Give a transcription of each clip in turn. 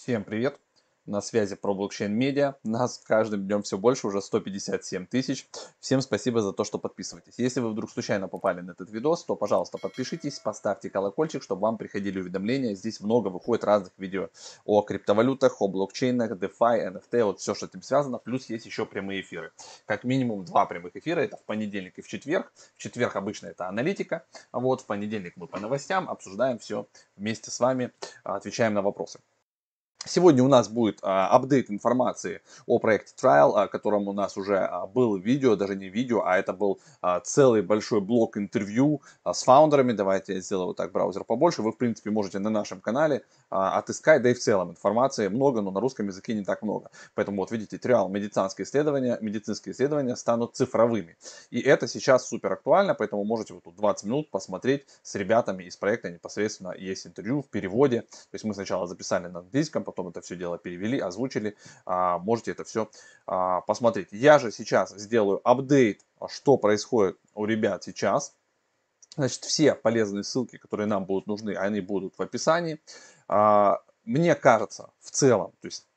Всем привет! На связи про блокчейн медиа. Нас каждым днем все больше, уже 157 тысяч. Всем спасибо за то, что подписываетесь. Если вы вдруг случайно попали на этот видос, то, пожалуйста, подпишитесь, поставьте колокольчик, чтобы вам приходили уведомления. Здесь много выходит разных видео о криптовалютах, о блокчейнах, DeFi, NFT, вот все, что с этим связано. Плюс есть еще прямые эфиры. Как минимум два прямых эфира. Это в понедельник и в четверг. В четверг обычно это аналитика. А вот в понедельник мы по новостям обсуждаем все вместе с вами, отвечаем на вопросы. Сегодня у нас будет а, апдейт информации о проекте Trial, о котором у нас уже а, был видео, даже не видео, а это был а, целый большой блок интервью а, с фаундерами. Давайте я сделаю вот так браузер побольше. Вы, в принципе, можете на нашем канале а, отыскать, да и в целом информации много, но на русском языке не так много. Поэтому вот видите, Trial медицинские исследования, медицинские исследования станут цифровыми. И это сейчас супер актуально, поэтому можете вот тут 20 минут посмотреть с ребятами из проекта непосредственно. Есть интервью в переводе. То есть мы сначала записали на английском, потом это все дело перевели, озвучили. А, можете это все а, посмотреть. Я же сейчас сделаю апдейт, что происходит у ребят сейчас. Значит, все полезные ссылки, которые нам будут нужны, они будут в описании. А, мне кажется, в целом, то есть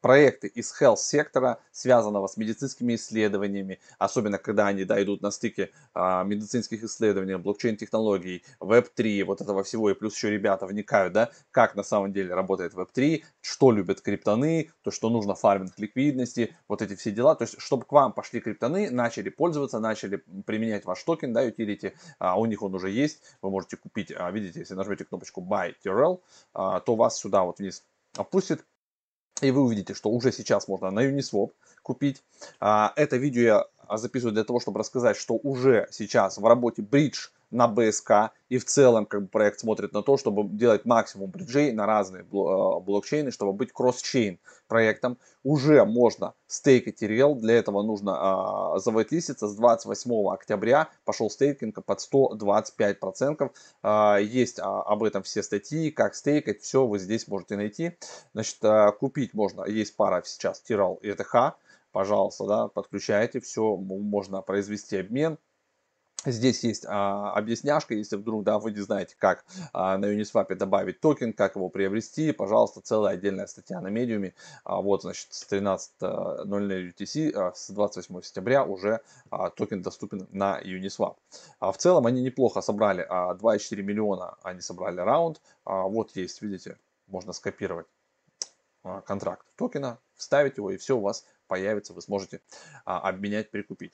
проекты из health-сектора, связанного с медицинскими исследованиями, особенно когда они дойдут на стыке а, медицинских исследований, блокчейн-технологий, Web3, вот этого всего, и плюс еще ребята вникают, да, как на самом деле работает Web3, что любят криптаны, то, что нужно фарминг ликвидности, вот эти все дела, то есть, чтобы к вам пошли криптаны, начали пользоваться, начали применять ваш токен, да, utility, а у них он уже есть, вы можете купить, а, видите, если нажмете кнопочку Buy TRL, а, то вас сюда вот вниз опустит, и вы увидите, что уже сейчас можно на Uniswap купить. А, это видео я записываю для того, чтобы рассказать, что уже сейчас в работе Bridge на БСК и в целом как бы проект смотрит на то, чтобы делать максимум бриджей на разные э, блокчейны, чтобы быть кросс-чейн проектом. Уже можно стейкать TRL, для этого нужно а, завайтлиститься с 28 октября, пошел стейкинг под 125%. А, есть а, об этом все статьи, как стейкать, все вы здесь можете найти. Значит, а, купить можно, есть пара сейчас TRL и ETH, пожалуйста, да, подключайте, все, можно произвести обмен, Здесь есть а, объясняшка, если вдруг да, вы не знаете, как а, на Uniswap добавить токен, как его приобрести, пожалуйста, целая отдельная статья на медиуме. А, вот, значит, с 13.00 UTC, а, с 28 сентября уже а, токен доступен на Uniswap. А, в целом они неплохо собрали, а, 2,4 миллиона они собрали раунд. А, вот есть, видите, можно скопировать а, контракт токена, вставить его, и все у вас появится, вы сможете а, обменять, прикупить.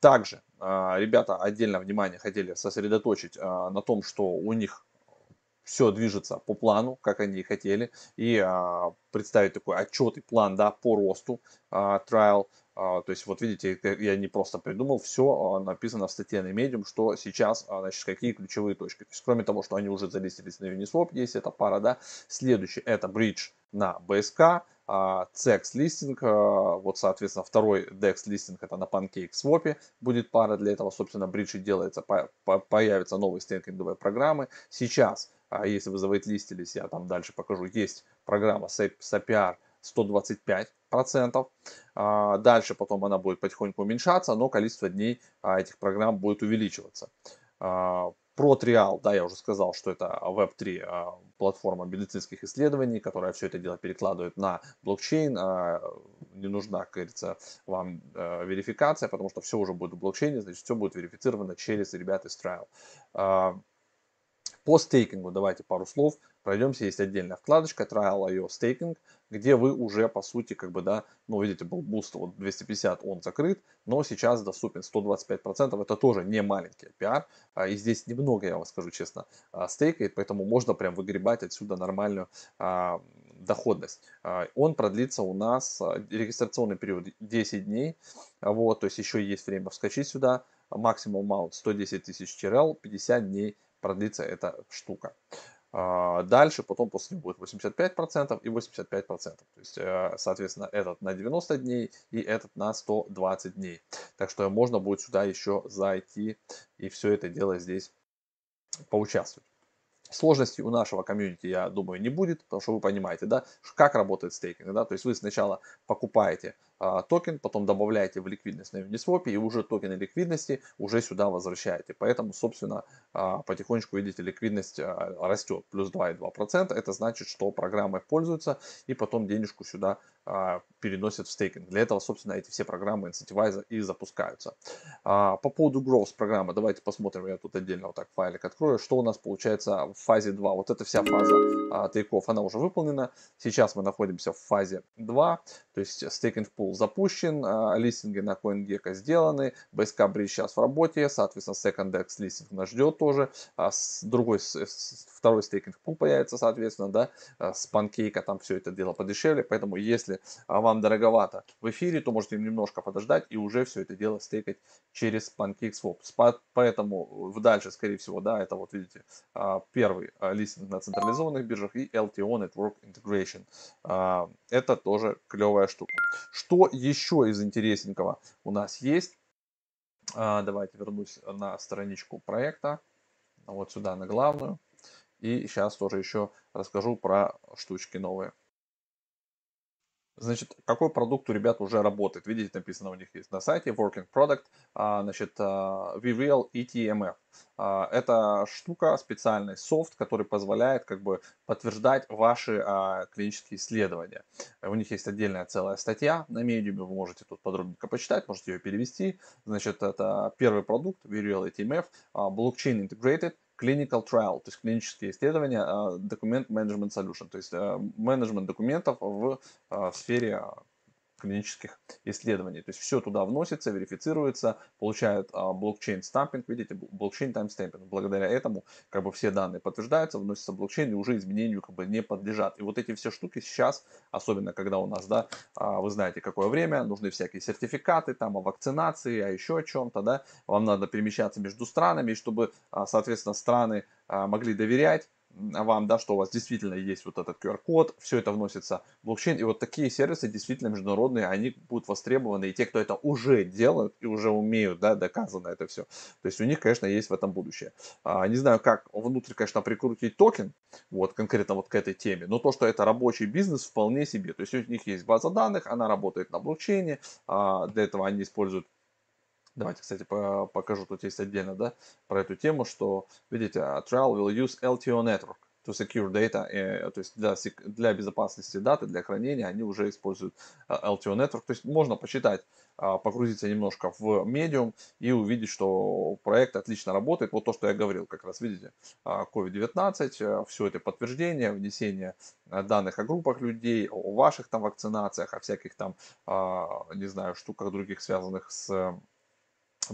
Также а, ребята отдельно внимание хотели сосредоточить а, на том, что у них все движется по плану, как они и хотели, и а, представить такой отчет и план да, по росту trial. То есть, вот видите, я не просто придумал, все написано в статье на Medium, что сейчас, значит, какие ключевые точки. То есть, кроме того, что они уже залистились на Uniswap, есть эта пара, да. Следующий это bridge на BSK, CEX листинг, вот соответственно второй DEX листинг это на PancakeSwap будет пара, для этого собственно бридж делается, появятся новые стейкинговые программы. Сейчас, а, если вы завейтлистились, я там дальше покажу, есть программа SAPR 125%. А, дальше потом она будет потихоньку уменьшаться, но количество дней а, этих программ будет увеличиваться. ProTrial, да, я уже сказал, что это Web3 а, платформа медицинских исследований, которая все это дело перекладывает на блокчейн. А, не нужна, как говорится, вам а, верификация, потому что все уже будет в блокчейне, значит, все будет верифицировано через ребят из Trial. По стейкингу давайте пару слов пройдемся. Есть отдельная вкладочка Triall.io Staking, где вы уже по сути как бы да, ну видите был буст вот 250 он закрыт, но сейчас доступен 125 процентов. Это тоже не маленький пиар а, и здесь немного я вам скажу честно а, стейкает, поэтому можно прям выгребать отсюда нормальную а, доходность. Он продлится у нас регистрационный период 10 дней, вот, то есть еще есть время вскочить сюда. Maximum amount 110 тысяч TRL, 50 дней продлится эта штука. А, дальше, потом после него будет 85% и 85%. То есть, э, соответственно, этот на 90 дней и этот на 120 дней. Так что можно будет сюда еще зайти и все это дело здесь поучаствовать. Сложностей у нашего комьюнити, я думаю, не будет, потому что вы понимаете, да, как работает стейкинг, да, то есть вы сначала покупаете токен, потом добавляете в ликвидность на Uniswap и уже токены ликвидности уже сюда возвращаете. Поэтому, собственно, а, потихонечку, видите, ликвидность а, растет, плюс 2,2%. Это значит, что программой пользуются и потом денежку сюда а, переносят в стейкинг. Для этого, собственно, эти все программы Incentivize и запускаются. По поводу Growth программы, давайте посмотрим, я тут отдельно вот так файлик открою, что у нас получается в фазе 2. Вот эта вся фаза тейков, она уже выполнена. Сейчас мы находимся в фазе 2, то есть стейкинг пул запущен, листинги на CoinGecko сделаны, BSK Bridge сейчас в работе, соответственно, SecondDex листинг нас ждет тоже, а с другой, второй стейкинг пул появится, соответственно, да, с панкейка там все это дело подешевле, поэтому если а, вам дороговато в эфире, то можете немножко подождать и уже все это дело стейкать через PancakeSwap. Поэтому дальше, скорее всего, да, это вот видите, а, первый а, листинг на централизованных биржах и LTO Network Integration. Это тоже клевая штука. Что еще из интересненького у нас есть? Давайте вернусь на страничку проекта вот сюда на главную. И сейчас тоже еще расскажу про штучки новые. Значит, какой продукт у ребят уже работает? Видите, написано у них есть на сайте Working Product, а, значит, а, VReal ETMF. А, это штука, специальный софт, который позволяет как бы подтверждать ваши клинические исследования. У них есть отдельная целая статья на медиуме, вы можете тут подробненько почитать, можете ее перевести. Значит, это первый продукт Verial eTMF, blockchain-integrated, clinical trial, то есть клинические исследования, document management solution, то есть э, менеджмент документов в э, сфере клинических исследований. То есть все туда вносится, верифицируется, получает а, blockchain stamping, видите, blockchain timestamping. Благодаря этому как бы все данные подтверждаются, вносятся в блокчейн и уже изменению как бы не подлежат. И вот эти все штуки сейчас, особенно когда у нас, да, а, вы знаете, какое время, нужны всякие сертификаты там о вакцинации, о еще о чем-то, да, вам надо перемещаться между странами, чтобы, а, соответственно, страны а, могли доверять вам, да, что у вас действительно есть вот этот QR-код, все это вносится в блокчейн, и вот такие сервисы действительно международные, они будут востребованы, и те, кто это уже делают и уже умеют, да, доказано это все, то есть у них, конечно, есть в этом будущее. А, не знаю, как внутрь, конечно, прикрутить токен, вот, конкретно вот к этой теме, но то, что это рабочий бизнес, вполне себе, то есть у них есть база данных, она работает на блокчейне, а, для этого они используют Давайте, кстати, покажу, тут есть отдельно, да, про эту тему, что, видите, а, trial will use LTO network to secure data, э, то есть для, для безопасности даты, для хранения они уже используют а, LTO network, то есть можно почитать, а, погрузиться немножко в Medium и увидеть, что проект отлично работает. Вот то, что я говорил, как раз видите, COVID-19, э, все это подтверждение, внесение данных о группах людей, о ваших там вакцинациях, о всяких там, не знаю, штуках других, связанных с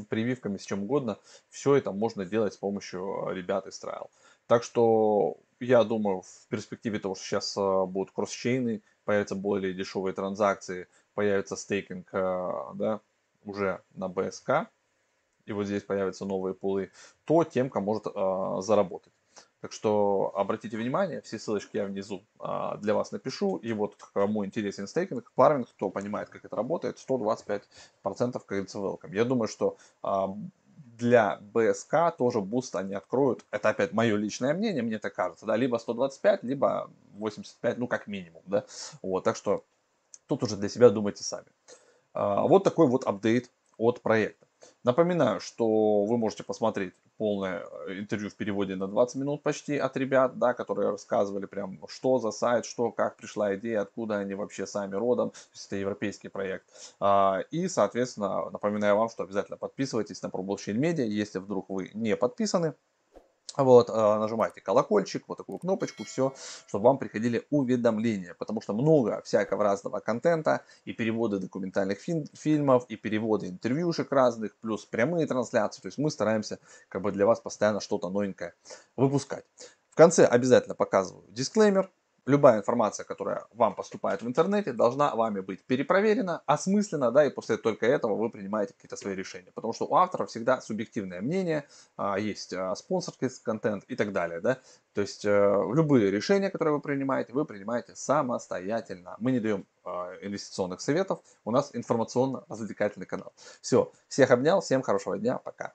прививками, с чем угодно, все это можно делать с помощью э, ребят из Trial. Так что я думаю, в перспективе того, что сейчас э, будут кросс-чейны, появятся более дешевые транзакции, появится стейкинг э, да, уже на BSK, и вот здесь появятся новые пулы, то темка может заработать. Так что обратите внимание, все ссылочки я внизу а, для вас напишу. И вот кому интересен стейкинг, фарминг, кто понимает, как это работает, 125% как говорится, welcome. Я думаю, что а, для БСК тоже буст они откроют. Это опять мое личное мнение, мне так кажется. Да, либо 125, либо 85, ну как минимум. Да? Вот, так что тут уже для себя думайте сами. А, вот такой вот апдейт от проекта. Напоминаю, что вы можете посмотреть полное э, интервью в переводе на 20 минут почти от ребят, да, которые рассказывали прям, что за сайт, что, как пришла идея, откуда они вообще сами родом, то есть это европейский проект. А, и, соответственно, напоминаю вам, что обязательно подписывайтесь на ProBlockchain Media, если вдруг вы не подписаны, вот, а, нажимайте колокольчик, вот такую кнопочку, все, чтобы вам приходили уведомления, потому что много всякого разного контента, и переводы документальных фильмов, и переводы интервьюшек разных, плюс прямые трансляции, то есть мы стараемся как бы для вас постоянно что-то новенькое выпускать. В конце обязательно показываю дисклеймер, любая информация, которая вам поступает в интернете, должна вами быть перепроверена, осмыслена, да, и после только этого вы принимаете какие-то свои решения. Потому что у автора всегда субъективное мнение, а, есть а, спонсорский контент и так далее, да. То есть э, любые решения, которые вы принимаете, вы принимаете самостоятельно. Мы не даем а, инвестиционных советов, у нас информационно-развлекательный канал. Все, всех обнял, всем хорошего дня, пока.